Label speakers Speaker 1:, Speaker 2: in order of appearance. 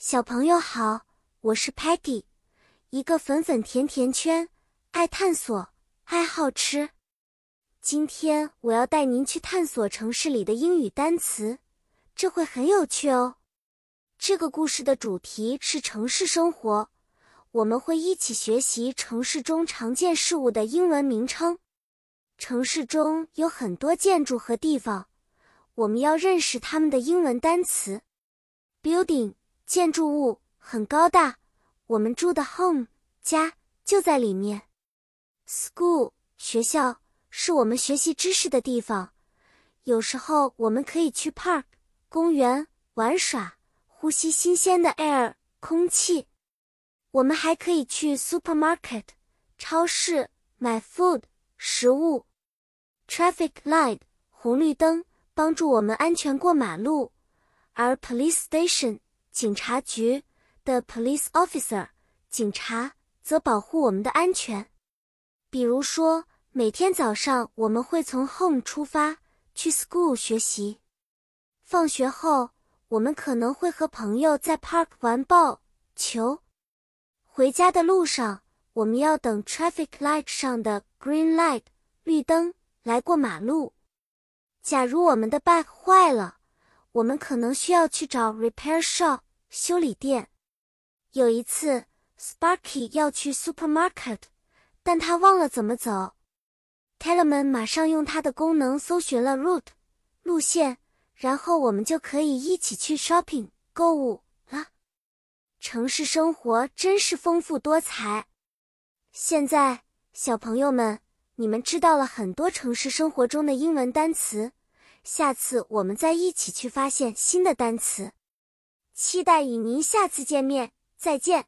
Speaker 1: 小朋友好，我是 Patty，一个粉粉甜甜圈，爱探索，爱好吃。今天我要带您去探索城市里的英语单词，这会很有趣哦。这个故事的主题是城市生活，我们会一起学习城市中常见事物的英文名称。城市中有很多建筑和地方，我们要认识它们的英文单词。Building 建筑物很高大，我们住的 home 家就在里面。School 学校是我们学习知识的地方，有时候我们可以去 park 公园玩耍，呼吸新鲜的 air 空气。我们还可以去 supermarket 超市买 food 食物。Traffic light 红绿灯帮助我们安全过马路，而 police station 警察局的 police officer 警察则保护我们的安全。比如说，每天早上我们会从 home 出发去 school 学习，放学后我们可能会和朋友在 park 玩抱球。回家的路上，我们要等 traffic light 上的 green light 绿灯。来过马路。假如我们的 bike 坏了，我们可能需要去找 repair shop 修理店。有一次，Sparky 要去 supermarket，但他忘了怎么走。Tellerman 马上用他的功能搜寻了 route 路线，然后我们就可以一起去 shopping 购物了。城市生活真是丰富多彩。现在，小朋友们。你们知道了很多城市生活中的英文单词，下次我们再一起去发现新的单词。期待与您下次见面，再见。